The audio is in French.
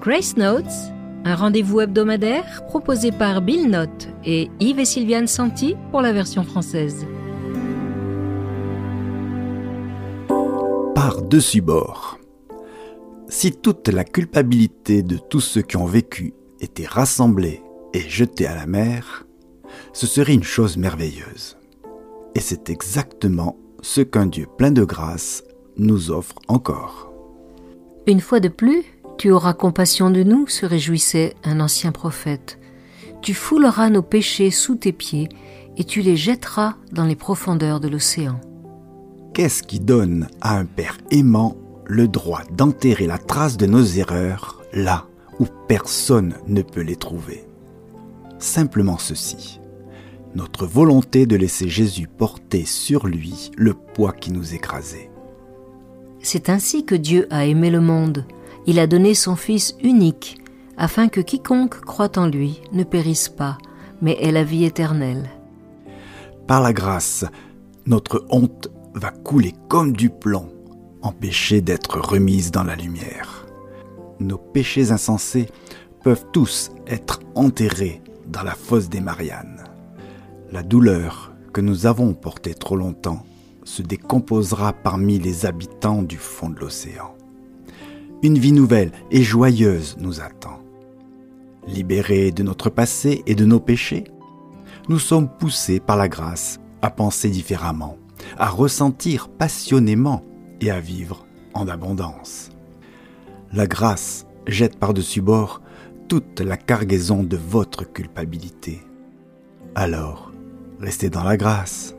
Grace Notes, un rendez-vous hebdomadaire proposé par Bill Note et Yves et Sylviane Santi pour la version française. Par-dessus bord. Si toute la culpabilité de tous ceux qui ont vécu était rassemblée et jetée à la mer, ce serait une chose merveilleuse. Et c'est exactement ce qu'un Dieu plein de grâce nous offre encore. Une fois de plus, tu auras compassion de nous, se réjouissait un ancien prophète. Tu fouleras nos péchés sous tes pieds et tu les jetteras dans les profondeurs de l'océan. Qu'est-ce qui donne à un Père aimant le droit d'enterrer la trace de nos erreurs là où personne ne peut les trouver? Simplement ceci notre volonté de laisser Jésus porter sur lui le poids qui nous écrasait. C'est ainsi que Dieu a aimé le monde. Il a donné son Fils unique, afin que quiconque croit en lui ne périsse pas, mais ait la vie éternelle. Par la grâce, notre honte va couler comme du plomb, empêchée d'être remise dans la lumière. Nos péchés insensés peuvent tous être enterrés dans la fosse des Mariannes. La douleur que nous avons portée trop longtemps se décomposera parmi les habitants du fond de l'océan. Une vie nouvelle et joyeuse nous attend. Libérés de notre passé et de nos péchés, nous sommes poussés par la grâce à penser différemment, à ressentir passionnément et à vivre en abondance. La grâce jette par-dessus bord toute la cargaison de votre culpabilité. Alors, Restez dans la grâce.